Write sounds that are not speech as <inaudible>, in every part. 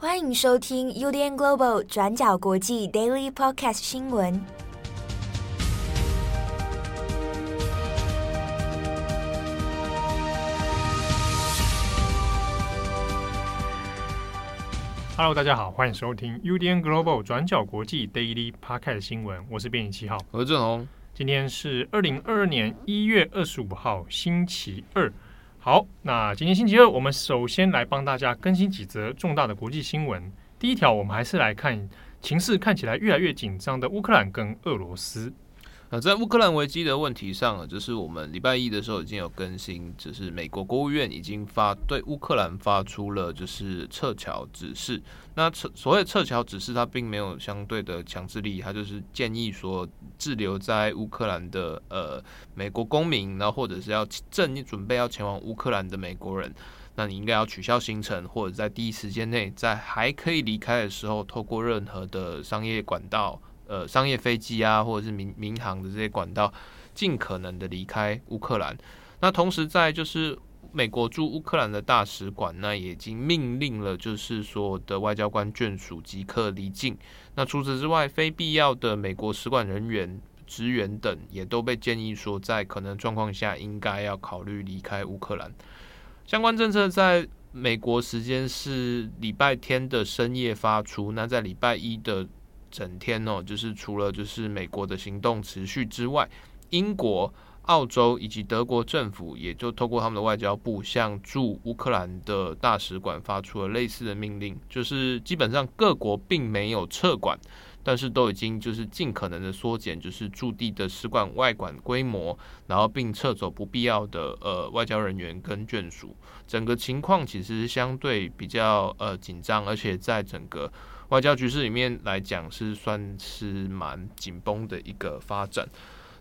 欢迎收听 UDN Global 转角国际 Daily Podcast 新闻。Hello，大家好，欢迎收听 UDN Global 转角国际 Daily Podcast 新闻。我是编辑七号，我是正红。今天是二零二二年一月二十五号，星期二。好，那今天星期二，我们首先来帮大家更新几则重大的国际新闻。第一条，我们还是来看情势看起来越来越紧张的乌克兰跟俄罗斯。那在乌克兰危机的问题上，就是我们礼拜一的时候已经有更新，就是美国国务院已经发对乌克兰发出了就是撤侨指示。那撤所谓撤侨指示，它并没有相对的强制力，它就是建议说滞留在乌克兰的呃美国公民，然后或者是要正准备要前往乌克兰的美国人，那你应该要取消行程，或者在第一时间内，在还可以离开的时候，透过任何的商业管道。呃，商业飞机啊，或者是民民航的这些管道，尽可能的离开乌克兰。那同时，在就是美国驻乌克兰的大使馆，那也已经命令了，就是所有的外交官眷属即刻离境。那除此之外，非必要的美国使馆人员、职员等，也都被建议说，在可能状况下，应该要考虑离开乌克兰。相关政策在美国时间是礼拜天的深夜发出。那在礼拜一的整天哦，就是除了就是美国的行动持续之外，英国、澳洲以及德国政府也就透过他们的外交部向驻乌克兰的大使馆发出了类似的命令，就是基本上各国并没有撤馆，但是都已经就是尽可能的缩减就是驻地的使馆外馆规模，然后并撤走不必要的呃外交人员跟眷属，整个情况其实相对比较呃紧张，而且在整个。外交局势里面来讲是算是蛮紧绷的一个发展，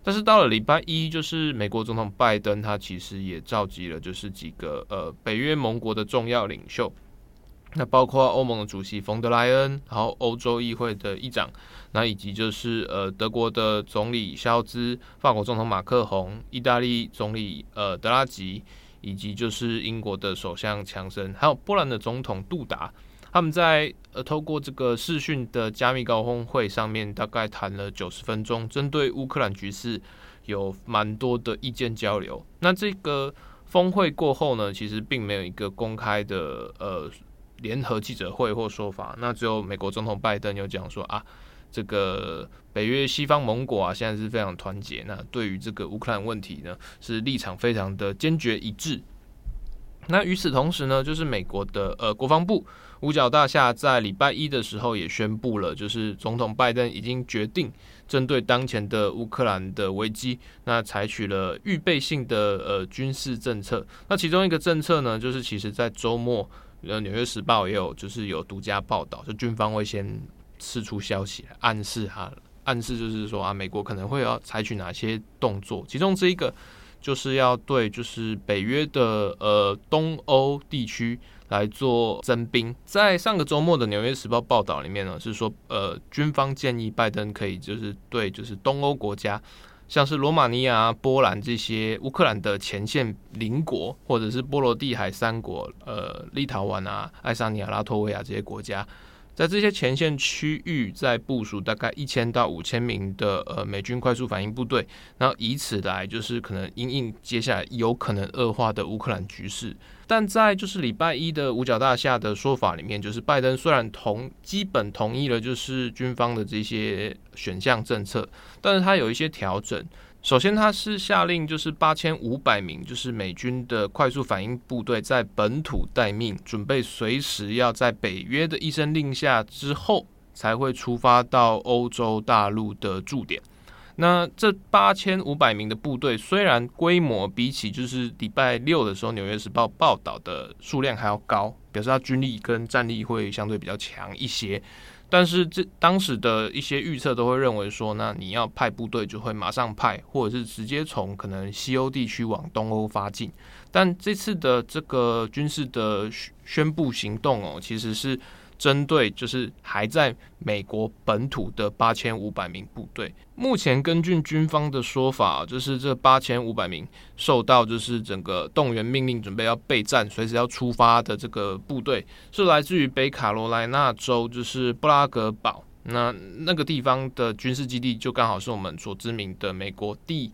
但是到了礼拜一，就是美国总统拜登他其实也召集了就是几个呃北约盟国的重要领袖，那包括欧盟的主席冯德莱恩，然后欧洲议会的议长，那以及就是呃德国的总理肖兹、法国总统马克宏、意大利总理呃德拉吉，以及就是英国的首相强森，还有波兰的总统杜达。他们在呃透过这个视讯的加密高峰会上面，大概谈了九十分钟，针对乌克兰局势有蛮多的意见交流。那这个峰会过后呢，其实并没有一个公开的呃联合记者会或说法。那只有美国总统拜登有讲说啊，这个北约西方盟国啊，现在是非常团结。那对于这个乌克兰问题呢，是立场非常的坚决一致。那与此同时呢，就是美国的呃国防部五角大厦在礼拜一的时候也宣布了，就是总统拜登已经决定针对当前的乌克兰的危机，那采取了预备性的呃军事政策。那其中一个政策呢，就是其实在周末，呃《纽约时报》也有就是有独家报道，就军方会先释出消息来暗示哈，暗示就是说啊，美国可能会要采取哪些动作，其中这一个。就是要对，就是北约的呃东欧地区来做增兵。在上个周末的《纽约时报》报道里面呢，是说呃军方建议拜登可以就是对就是东欧国家，像是罗马尼亚、波兰这些乌克兰的前线邻国，或者是波罗的海三国，呃立陶宛啊、爱沙尼亚、拉脱维亚这些国家。在这些前线区域，在部署大概一千到五千名的呃美军快速反应部队，然后以此来就是可能因应接下来有可能恶化的乌克兰局势。但在就是礼拜一的五角大厦的说法里面，就是拜登虽然同基本同意了就是军方的这些选项政策，但是他有一些调整。首先，他是下令，就是八千五百名，就是美军的快速反应部队在本土待命，准备随时要在北约的一声令下之后，才会出发到欧洲大陆的驻点。那这八千五百名的部队，虽然规模比起就是礼拜六的时候《纽约时报》报道的数量还要高，表示他军力跟战力会相对比较强一些。但是这当时的一些预测都会认为说，那你要派部队就会马上派，或者是直接从可能西欧地区往东欧发进。但这次的这个军事的宣布行动哦，其实是针对就是还在美国本土的八千五百名部队。目前根据军方的说法，就是这八千五百名受到就是整个动员命令，准备要备战，随时要出发的这个部队，是来自于北卡罗来纳州，就是布拉格堡。那那个地方的军事基地就刚好是我们所知名的美国第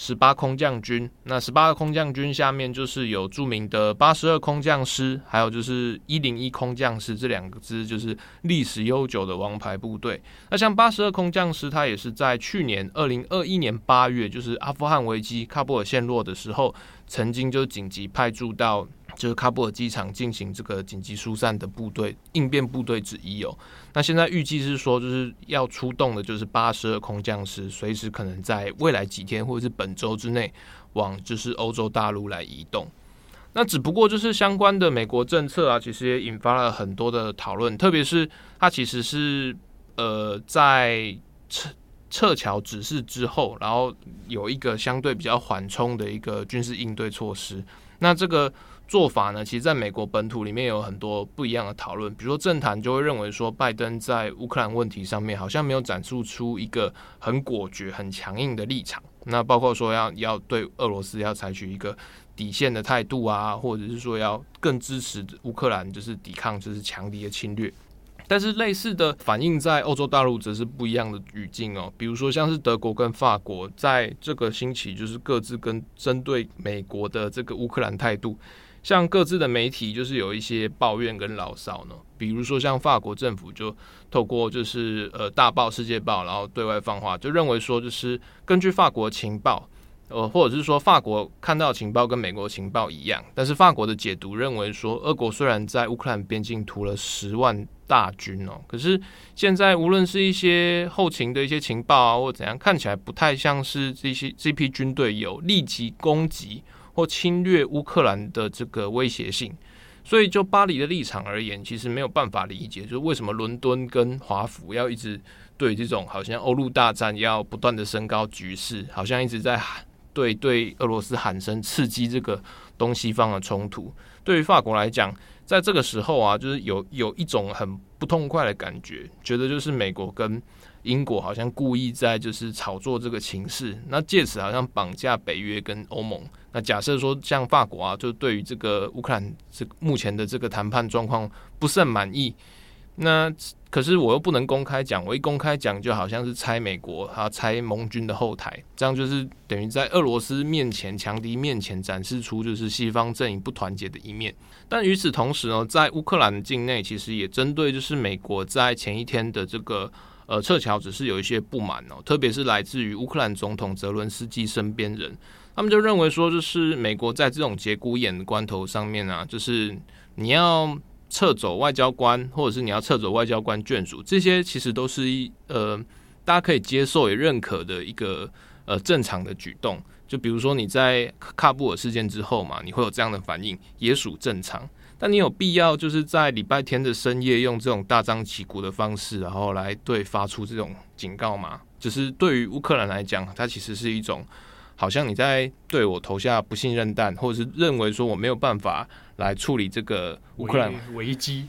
十八空降军。那十八个空降军下面就是有著名的八十二空降师，还有就是一零一空降师这两支就是历史悠久的王牌部队。那像八十二空降师，他也是在去年二零二一年八月，就是阿富汗危机喀布尔陷落的时候，曾经就紧急派驻到。就是喀布尔机场进行这个紧急疏散的部队应变部队之一哦。那现在预计是说，就是要出动的，就是八十二空降师，随时可能在未来几天或者是本周之内，往就是欧洲大陆来移动。那只不过就是相关的美国政策啊，其实也引发了很多的讨论，特别是它其实是呃在撤撤侨指示之后，然后有一个相对比较缓冲的一个军事应对措施。那这个。做法呢，其实在美国本土里面有很多不一样的讨论。比如说，政坛就会认为说，拜登在乌克兰问题上面好像没有展示出一个很果决、很强硬的立场。那包括说要要对俄罗斯要采取一个底线的态度啊，或者是说要更支持乌克兰，就是抵抗就是强敌的侵略。但是类似的反应在欧洲大陆则是不一样的语境哦。比如说，像是德国跟法国在这个星期就是各自跟针对美国的这个乌克兰态度。像各自的媒体就是有一些抱怨跟牢骚呢，比如说像法国政府就透过就是呃大报《世界报》，然后对外放话，就认为说就是根据法国情报，呃或者是说法国看到情报跟美国情报一样，但是法国的解读认为说，俄国虽然在乌克兰边境屠了十万大军哦，可是现在无论是一些后勤的一些情报啊或怎样，看起来不太像是这些这批军队有立即攻击。或侵略乌克兰的这个威胁性，所以就巴黎的立场而言，其实没有办法理解，就是为什么伦敦跟华府要一直对这种好像欧陆大战要不断的升高局势，好像一直在喊对对俄罗斯喊声，刺激这个东西方的冲突。对于法国来讲，在这个时候啊，就是有有一种很不痛快的感觉，觉得就是美国跟英国好像故意在就是炒作这个情势，那借此好像绑架北约跟欧盟。那假设说像法国啊，就对于这个乌克兰这目前的这个谈判状况不是很满意，那可是我又不能公开讲，我一公开讲就好像是拆美国，还要拆盟军的后台，这样就是等于在俄罗斯面前、强敌面前展示出就是西方阵营不团结的一面。但与此同时呢，在乌克兰境内，其实也针对就是美国在前一天的这个。呃，撤侨只是有一些不满哦，特别是来自于乌克兰总统泽伦斯基身边人，他们就认为说，就是美国在这种节骨眼关头上面啊，就是你要撤走外交官，或者是你要撤走外交官眷属，这些其实都是一呃大家可以接受也认可的一个呃正常的举动。就比如说你在喀布尔事件之后嘛，你会有这样的反应，也属正常。但你有必要就是在礼拜天的深夜用这种大张旗鼓的方式，然后来对发出这种警告吗？就是对于乌克兰来讲，它其实是一种好像你在对我投下不信任弹，或者是认为说我没有办法来处理这个乌克兰危机。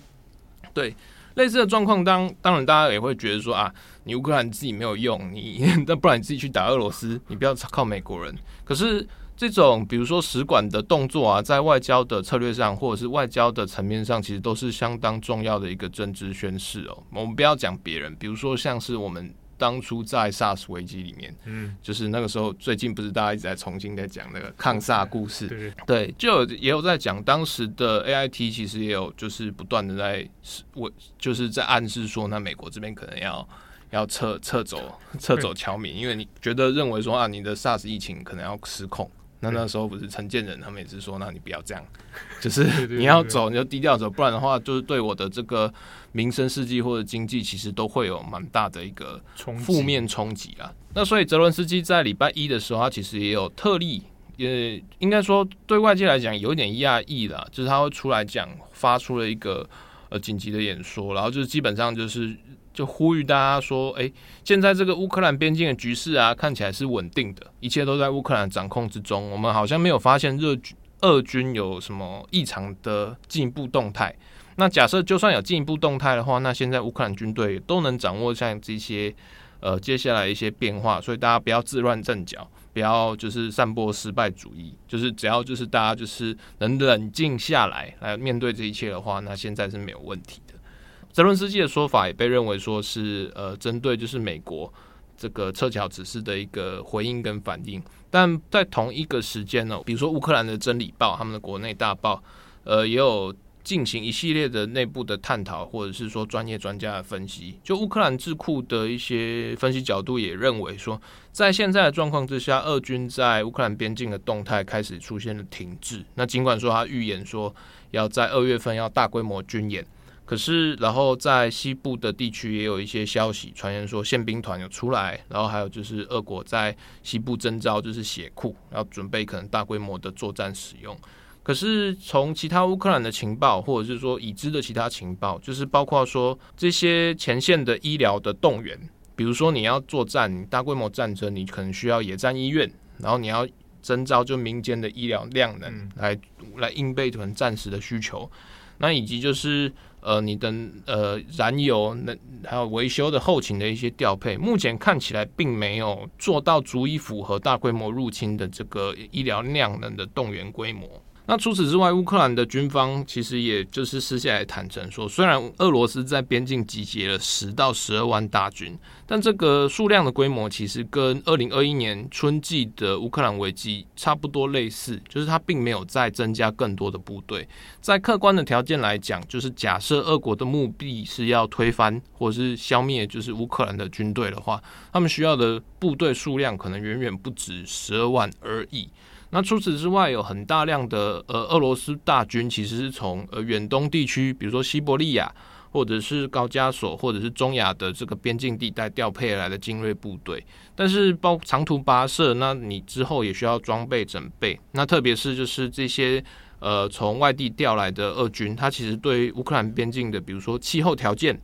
对，类似的状况，当当然大家也会觉得说啊，你乌克兰自己没有用，你 <laughs> 那不然你自己去打俄罗斯，你不要靠美国人。可是。这种比如说使馆的动作啊，在外交的策略上，或者是外交的层面上，其实都是相当重要的一个政治宣示哦。我们不要讲别人，比如说像是我们当初在 SARS 危机里面，嗯，就是那个时候，最近不是大家一直在重新在讲那个抗 SARS 故事，对，对，就有也有在讲当时的 AIT，其实也有就是不断的在我就是在暗示说，那美国这边可能要要撤撤走撤走侨民，因为你觉得认为说啊，你的 SARS 疫情可能要失控。那那时候不是陈建仁他们也是说，那你不要这样，<laughs> 就是你要走你就低调走，不然的话就是对我的这个民生、事业或者经济其实都会有蛮大的一个负面冲击啊。那所以泽伦斯基在礼拜一的时候，他其实也有特例，也应该说对外界来讲有点讶异啦，就是他会出来讲，发出了一个呃紧急的演说，然后就是基本上就是。就呼吁大家说，哎，现在这个乌克兰边境的局势啊，看起来是稳定的，一切都在乌克兰掌控之中。我们好像没有发现热军俄军有什么异常的进一步动态。那假设就算有进一步动态的话，那现在乌克兰军队都能掌握像这些呃接下来一些变化，所以大家不要自乱阵脚，不要就是散播失败主义，就是只要就是大家就是能冷静下来来面对这一切的话，那现在是没有问题。泽伦斯基的说法也被认为说是呃针对就是美国这个撤侨指示的一个回应跟反应，但在同一个时间呢，比如说乌克兰的真理报，他们的国内大报，呃也有。进行一系列的内部的探讨，或者是说专业专家的分析。就乌克兰智库的一些分析角度也认为说，在现在的状况之下，俄军在乌克兰边境的动态开始出现了停滞。那尽管说他预言说要在二月份要大规模军演，可是然后在西部的地区也有一些消息传言说宪兵团有出来，然后还有就是俄国在西部征召就是血库，然后准备可能大规模的作战使用。可是从其他乌克兰的情报，或者是说已知的其他情报，就是包括说这些前线的医疗的动员，比如说你要作战，大规模战争，你可能需要野战医院，然后你要征召就民间的医疗量能来来应备可能战时的需求，那以及就是呃你的呃燃油那还有维修的后勤的一些调配，目前看起来并没有做到足以符合大规模入侵的这个医疗量能的动员规模。那除此之外，乌克兰的军方其实也就是私下来坦诚说，虽然俄罗斯在边境集结了十到十二万大军，但这个数量的规模其实跟二零二一年春季的乌克兰危机差不多类似，就是它并没有再增加更多的部队。在客观的条件来讲，就是假设俄国的目的是要推翻或是消灭就是乌克兰的军队的话，他们需要的部队数量可能远远不止十二万而已。那除此之外，有很大量的呃俄罗斯大军，其实是从呃远东地区，比如说西伯利亚，或者是高加索，或者是中亚的这个边境地带调配来的精锐部队。但是包长途跋涉，那你之后也需要装备整备。那特别是就是这些呃从外地调来的俄军，它其实对乌克兰边境的，比如说气候条件。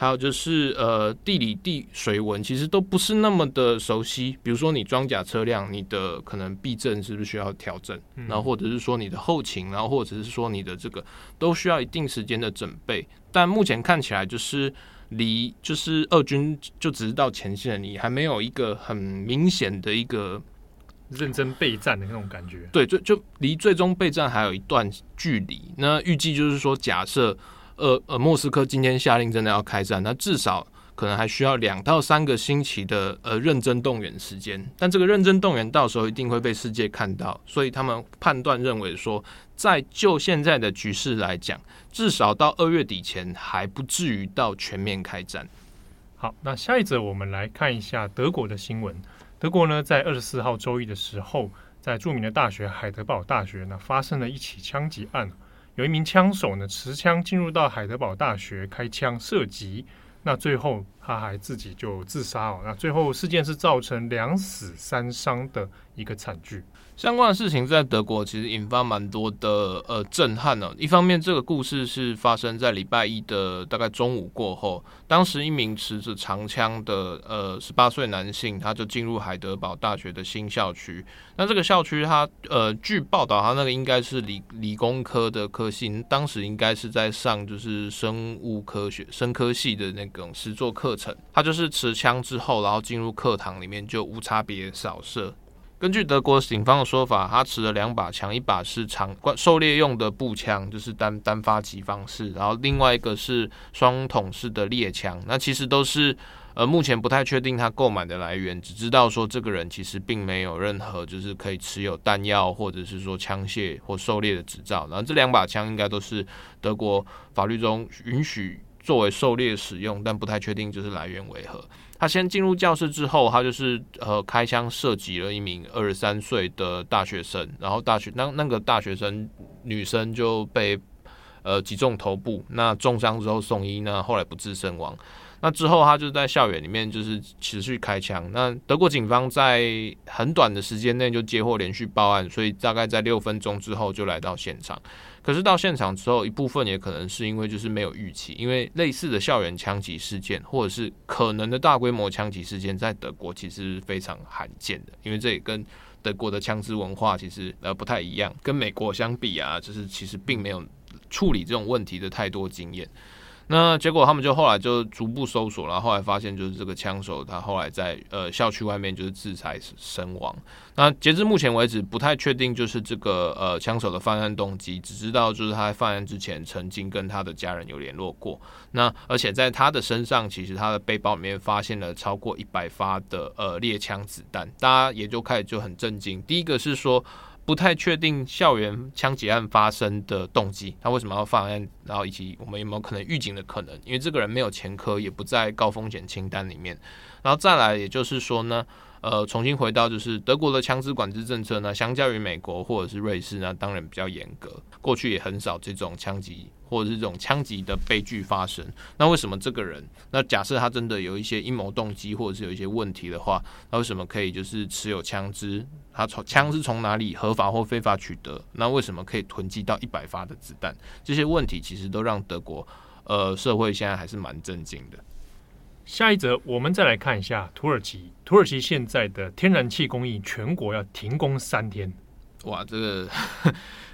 还有就是，呃，地理地水文其实都不是那么的熟悉。比如说，你装甲车辆，你的可能避震是不是需要调整？然后或者是说你的后勤，然后或者是说你的这个都需要一定时间的准备。但目前看起来，就是离就是俄军就只是到前线，你还没有一个很明显的一个认真备战的那种感觉。对，就就离最终备战还有一段距离。那预计就是说，假设。呃呃，莫斯科今天下令真的要开战，那至少可能还需要两到三个星期的呃认真动员时间。但这个认真动员到时候一定会被世界看到，所以他们判断认为说，在就现在的局势来讲，至少到二月底前还不至于到全面开战。好，那下一则我们来看一下德国的新闻。德国呢，在二十四号周一的时候，在著名的大学海德堡大学呢，发生了一起枪击案。有一名枪手呢，持枪进入到海德堡大学开枪射击，那最后他还自己就自杀哦。那最后事件是造成两死三伤的一个惨剧。相关的事情在德国其实引发蛮多的呃震撼呢、一方面，这个故事是发生在礼拜一的大概中午过后，当时一名持着长枪的呃十八岁男性，他就进入海德堡大学的新校区。那这个校区，他呃据报道，他那个应该是理理工科的科系，当时应该是在上就是生物科学、生科系的那种实作课程。他就是持枪之后，然后进入课堂里面就无差别扫射。根据德国警方的说法，他持了两把枪，一把是长狩猎用的步枪，就是单单发击方式，然后另外一个是双筒式的猎枪。那其实都是呃，目前不太确定他购买的来源，只知道说这个人其实并没有任何就是可以持有弹药或者是说枪械或狩猎的执照。然后这两把枪应该都是德国法律中允许作为狩猎使用，但不太确定就是来源为何。他先进入教室之后，他就是呃开枪射击了一名二十三岁的大学生，然后大学那那个大学生女生就被呃击中头部，那重伤之后送医，那后来不治身亡。那之后他就在校园里面就是持续开枪。那德国警方在很短的时间内就接获连续报案，所以大概在六分钟之后就来到现场。可是到现场之后，一部分也可能是因为就是没有预期，因为类似的校园枪击事件，或者是可能的大规模枪击事件，在德国其实是非常罕见的。因为这也跟德国的枪支文化其实呃不太一样，跟美国相比啊，就是其实并没有处理这种问题的太多经验。那结果他们就后来就逐步搜索，然后后来发现就是这个枪手他后来在呃校区外面就是自裁身亡。那截至目前为止不太确定就是这个呃枪手的犯案动机，只知道就是他在犯案之前曾经跟他的家人有联络过。那而且在他的身上，其实他的背包里面发现了超过一百发的呃猎枪子弹，大家也就开始就很震惊。第一个是说。不太确定校园枪击案发生的动机，他为什么要犯案？然后以及我们有没有可能预警的可能？因为这个人没有前科，也不在高风险清单里面。然后再来，也就是说呢，呃，重新回到就是德国的枪支管制政策呢，相较于美国或者是瑞士呢，当然比较严格。过去也很少这种枪击或者是这种枪击的悲剧发生。那为什么这个人？那假设他真的有一些阴谋动机或者是有一些问题的话，那为什么可以就是持有枪支？他从枪是从哪里合法或非法取得？那为什么可以囤积到一百发的子弹？这些问题其实都让德国呃社会现在还是蛮震惊的。下一则，我们再来看一下土耳其。土耳其现在的天然气供应全国要停工三天。哇，这个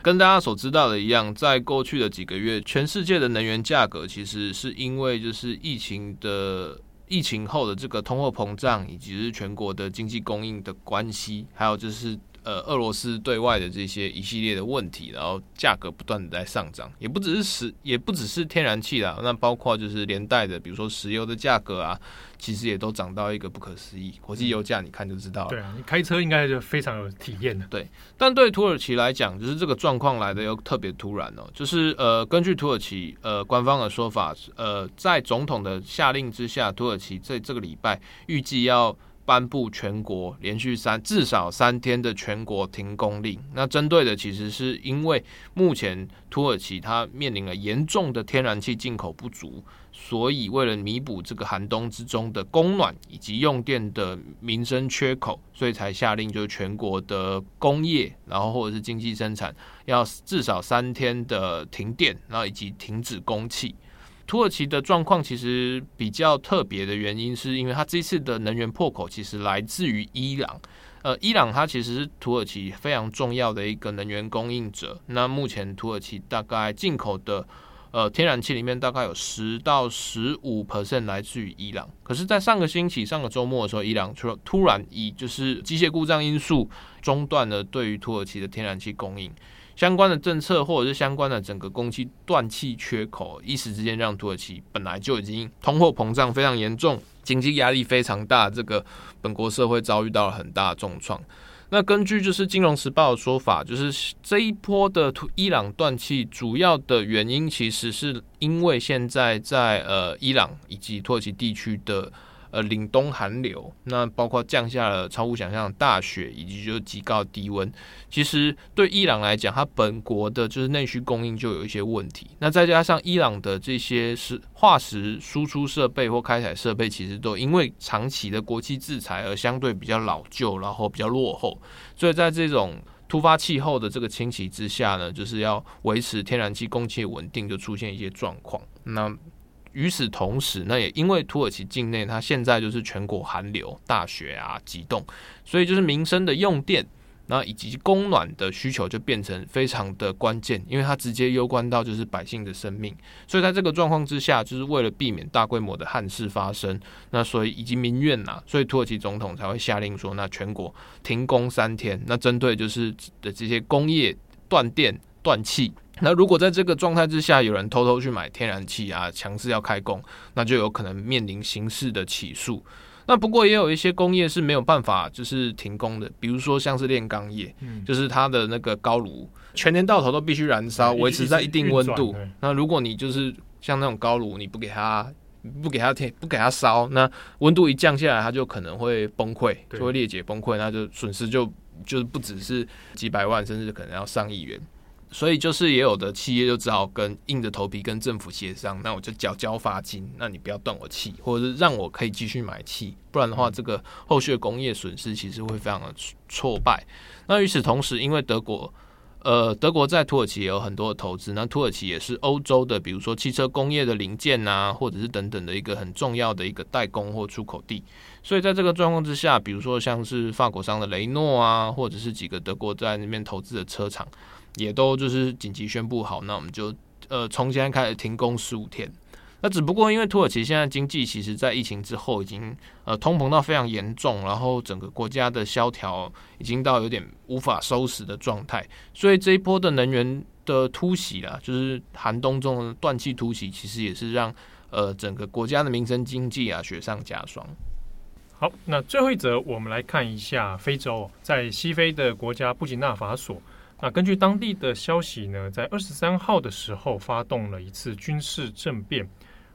跟大家所知道的一样，在过去的几个月，全世界的能源价格其实是因为就是疫情的。疫情后的这个通货膨胀，以及是全国的经济供应的关系，还有就是呃俄罗斯对外的这些一系列的问题，然后价格不断的在上涨，也不只是石，也不只是天然气啦，那包括就是连带的，比如说石油的价格啊。其实也都涨到一个不可思议，国际油价你看就知道了。对啊，你开车应该就非常有体验的。对，但对土耳其来讲，就是这个状况来的又特别突然哦。就是呃，根据土耳其呃官方的说法，呃，在总统的下令之下，土耳其在这个礼拜预计要。颁布全国连续三至少三天的全国停工令。那针对的其实是因为目前土耳其它面临了严重的天然气进口不足，所以为了弥补这个寒冬之中的供暖以及用电的民生缺口，所以才下令就是全国的工业，然后或者是经济生产要至少三天的停电，然后以及停止供气。土耳其的状况其实比较特别的原因，是因为它这次的能源破口其实来自于伊朗。呃，伊朗它其实是土耳其非常重要的一个能源供应者。那目前土耳其大概进口的呃天然气里面，大概有十到十五 percent 来自于伊朗。可是，在上个星期、上个周末的时候，伊朗突突然以就是机械故障因素中断了对于土耳其的天然气供应。相关的政策或者是相关的整个供气断气缺口，一时之间让土耳其本来就已经通货膨胀非常严重，经济压力非常大，这个本国社会遭遇到了很大的重创。那根据就是《金融时报》的说法，就是这一波的伊朗断气主要的原因，其实是因为现在在呃伊朗以及土耳其地区的。呃，凛冬寒流，那包括降下了超乎想象的大雪，以及就极高低温。其实对伊朗来讲，它本国的就是内需供应就有一些问题。那再加上伊朗的这些是化石输出设备或开采设备，其实都因为长期的国际制裁而相对比较老旧，然后比较落后。所以在这种突发气候的这个侵袭之下呢，就是要维持天然气供气稳定，就出现一些状况。那与此同时，那也因为土耳其境内它现在就是全国寒流、大雪啊、急冻，所以就是民生的用电，那以及供暖的需求就变成非常的关键，因为它直接攸关到就是百姓的生命。所以在这个状况之下，就是为了避免大规模的旱事发生，那所以以及民怨呐，所以土耳其总统才会下令说，那全国停工三天，那针对就是的这些工业断电断气。那如果在这个状态之下，有人偷偷去买天然气啊，强制要开工，那就有可能面临刑事的起诉。那不过也有一些工业是没有办法就是停工的，比如说像是炼钢业，嗯，就是它的那个高炉全年到头都必须燃烧，维持在一定温度。那如果你就是像那种高炉，你不给它不给它添不给它烧，那温度一降下来，它就可能会崩溃，就会裂解崩溃，那就损失就就是不只是几百万，甚至可能要上亿元。所以就是也有的企业就只好跟硬着头皮跟政府协商，那我就缴交罚金，那你不要断我气，或者是让我可以继续买气，不然的话，这个后续的工业损失其实会非常的挫败。那与此同时，因为德国，呃，德国在土耳其也有很多的投资，那土耳其也是欧洲的，比如说汽车工业的零件啊，或者是等等的一个很重要的一个代工或出口地。所以在这个状况之下，比如说像是法国商的雷诺啊，或者是几个德国在那边投资的车厂。也都就是紧急宣布好，那我们就呃从现在开始停工十五天。那只不过因为土耳其现在经济其实在疫情之后已经呃通膨到非常严重，然后整个国家的萧条已经到有点无法收拾的状态，所以这一波的能源的突袭啦，就是寒冬中的断气突袭，其实也是让呃整个国家的民生经济啊雪上加霜。好，那最后一则我们来看一下非洲，在西非的国家布吉纳法索。那根据当地的消息呢，在二十三号的时候发动了一次军事政变。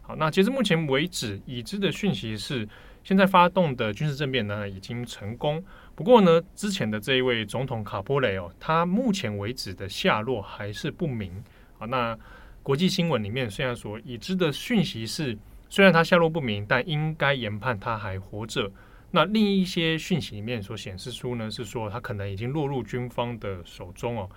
好，那截至目前为止，已知的讯息是，现在发动的军事政变呢已经成功。不过呢，之前的这一位总统卡波雷哦，他目前为止的下落还是不明。好，那国际新闻里面虽然说已知的讯息是，虽然他下落不明，但应该研判他还活着。那另一些讯息里面所显示出呢，是说他可能已经落入军方的手中哦。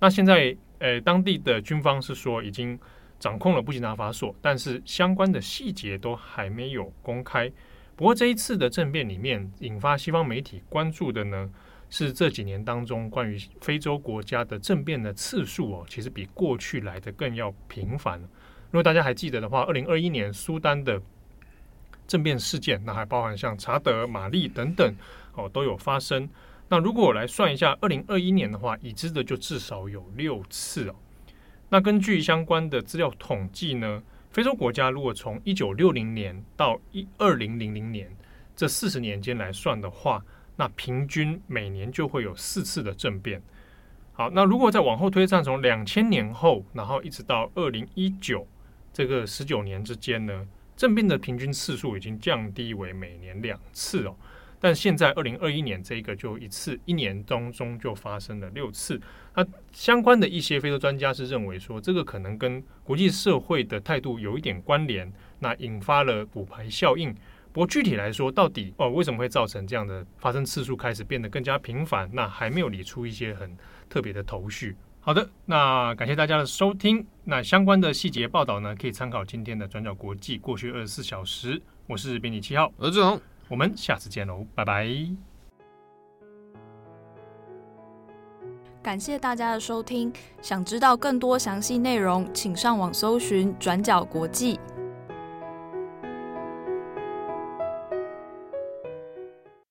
那现在，呃，当地的军方是说已经。掌控了布吉纳法索，但是相关的细节都还没有公开。不过这一次的政变里面，引发西方媒体关注的呢，是这几年当中关于非洲国家的政变的次数哦，其实比过去来的更要频繁。如果大家还记得的话，二零二一年苏丹的政变事件，那还包含像查德、马利等等哦，都有发生。那如果我来算一下，二零二一年的话，已知的就至少有六次哦。那根据相关的资料统计呢，非洲国家如果从一九六零年到一二零零零年这四十年间来算的话，那平均每年就会有四次的政变。好，那如果再往后推算，从两千年后，然后一直到二零一九这个十九年之间呢，政变的平均次数已经降低为每年两次哦。但现在二零二一年这个就一次，一年当中就发生了六次。那相关的一些非洲专家是认为说，这个可能跟国际社会的态度有一点关联，那引发了骨牌效应。不过具体来说，到底哦为什么会造成这样的发生次数开始变得更加频繁？那还没有理出一些很特别的头绪。好的，那感谢大家的收听。那相关的细节报道呢，可以参考今天的转角国际过去二十四小时。我是编辑七号，我是志宏。我们下次见喽，拜拜！感谢大家的收听，想知道更多详细内容，请上网搜寻“转角国际”。